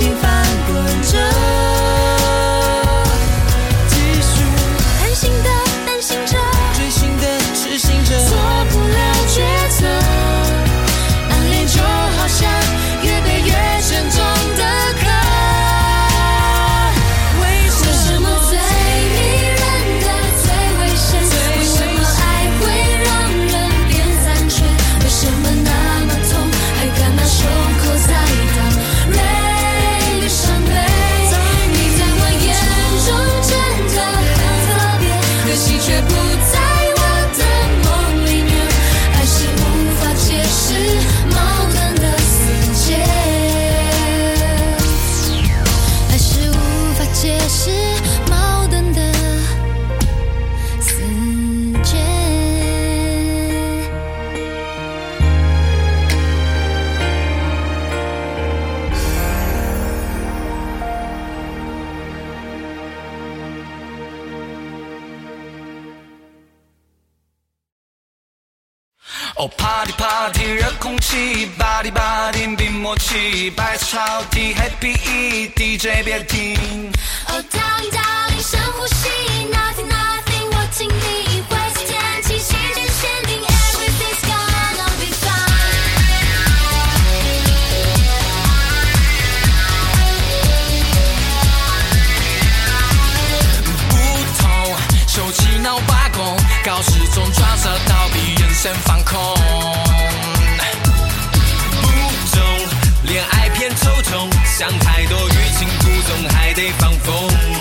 心烦。Oh，party，party，热空气，body，body，冰魔气，白色超低，happy，EDJ，别停。哦，darling，darling，深呼吸，nothing，nothing。我请你，会是天气，心电，限定，everything's gonna be fine。不同，手气闹。高时钟抓着逃避人生放空。不中，恋爱偏抽中，想太多欲擒故纵，还得放风。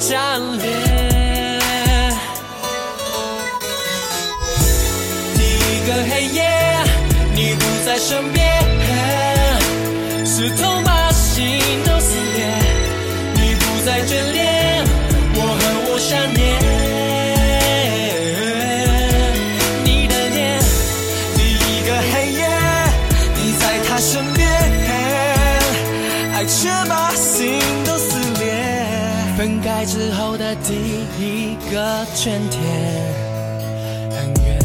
time. 的春天很远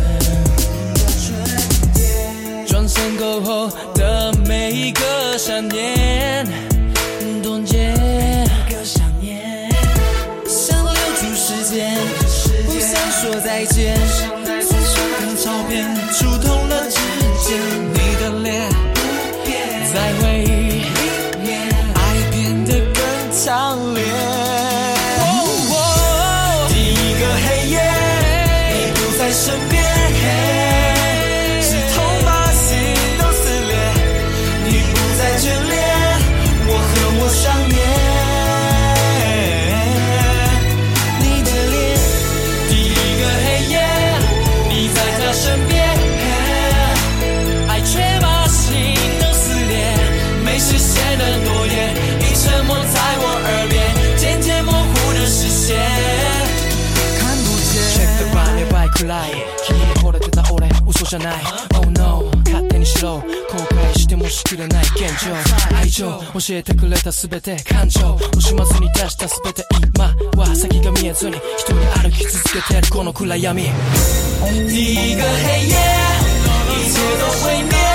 转身过后的每一个闪电冻结那个想想留住时间不想说再见随照片触痛了指尖。教えてくれた全て感情。惜しまずに出した全て今は先が見えずに一人歩き続けてるこの暗闇。你が黑夜一切都会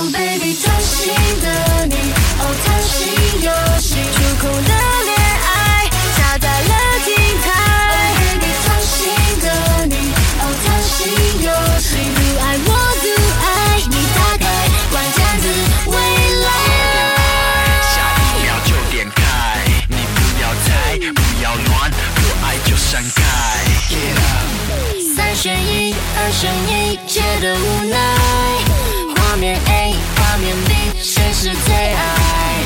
Oh baby，贪心的你，Oh 贪心游戏，触碰了恋爱，下载了平台。Oh baby，贪心的你，Oh 贪心游戏，不爱我独爱，你大概玩这样子未来。下一秒就点开，你不要猜，不要乱，不爱就删开。Yeah. 三选一，二选一，觉得无奈。画面 A，画面 B，谁是最爱？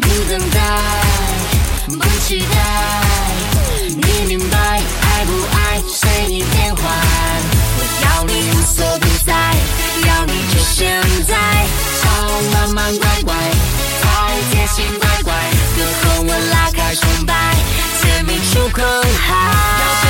不等待，不期待，你明白，爱不爱随你变换。我要你无所不在，要你就现在，少慢慢乖乖，爱贴心乖乖。最后我拉开空白，甜蜜出空白。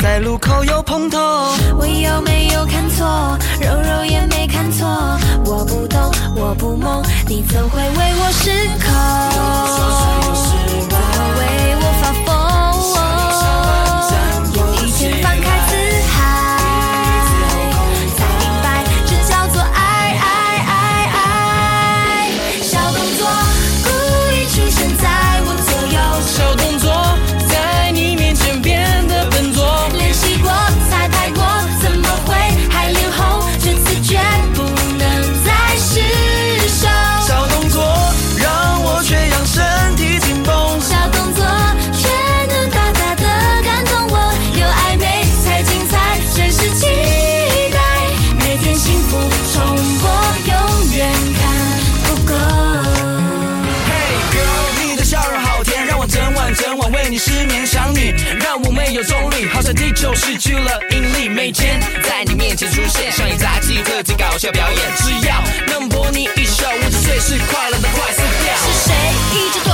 在路口又碰头，我有没有看错？肉肉也没看错，我不懂，我不懵，你怎会为我失控？就失去了引力，每天在你面前出现，上演杂技特技搞笑表演，只要能博你一笑，我就最是快乐的快速掉。是谁一直？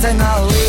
在哪里？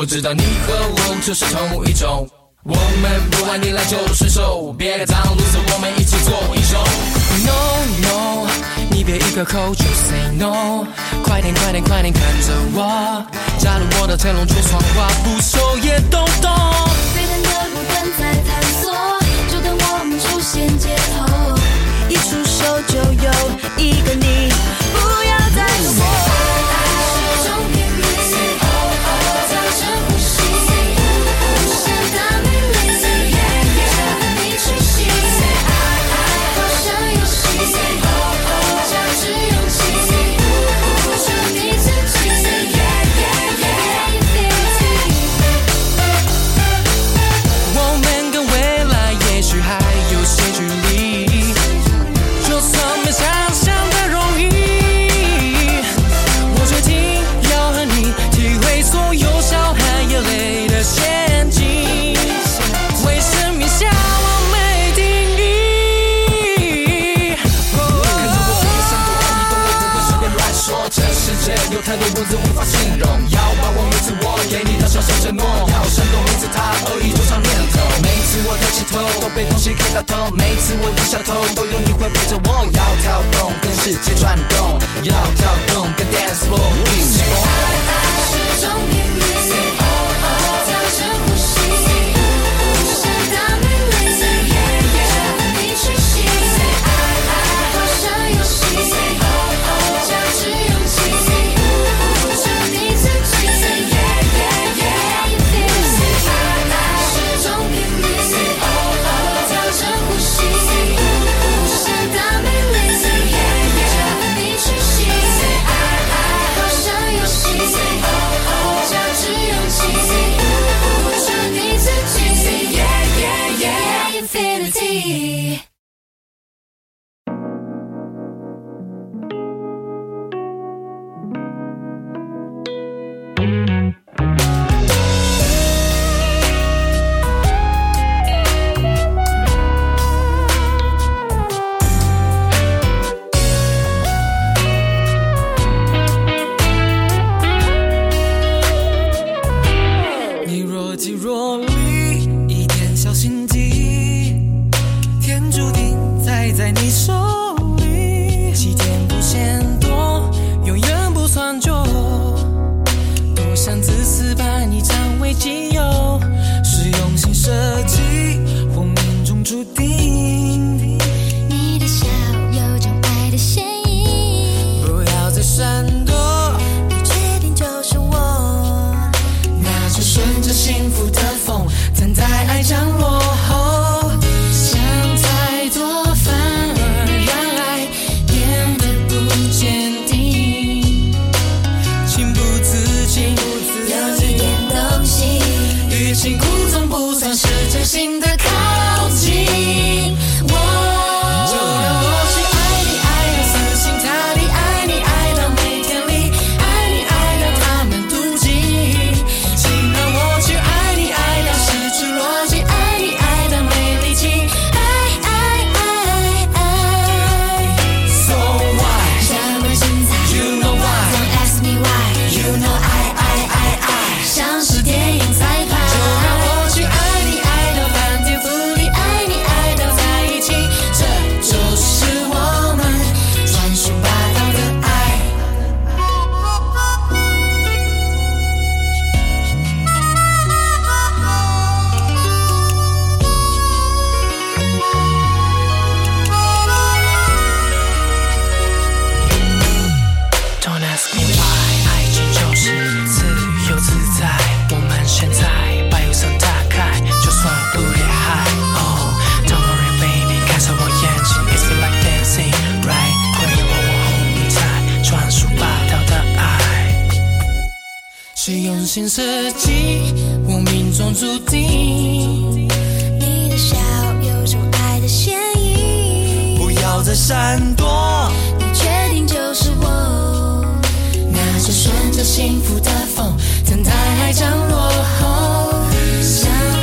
我知道你和我就是同一种，我们不管你来就伸，手别太脏，如此我们一起做英雄。No No，你别一个口就 Say No，快点快点快点看着我，加入我的天龙出闯，花不收也都懂。沸腾的不断在探索，就等我们出现街头，一出手就有一个你，不要再说。我低下头，都有你会陪着我。要跳动，跟世界转动，要跳动。心设计，我命中注定。你的笑有种爱的嫌疑，不要再闪躲。你确定就是我？那就顺着幸福的风，等待阳降落后。想。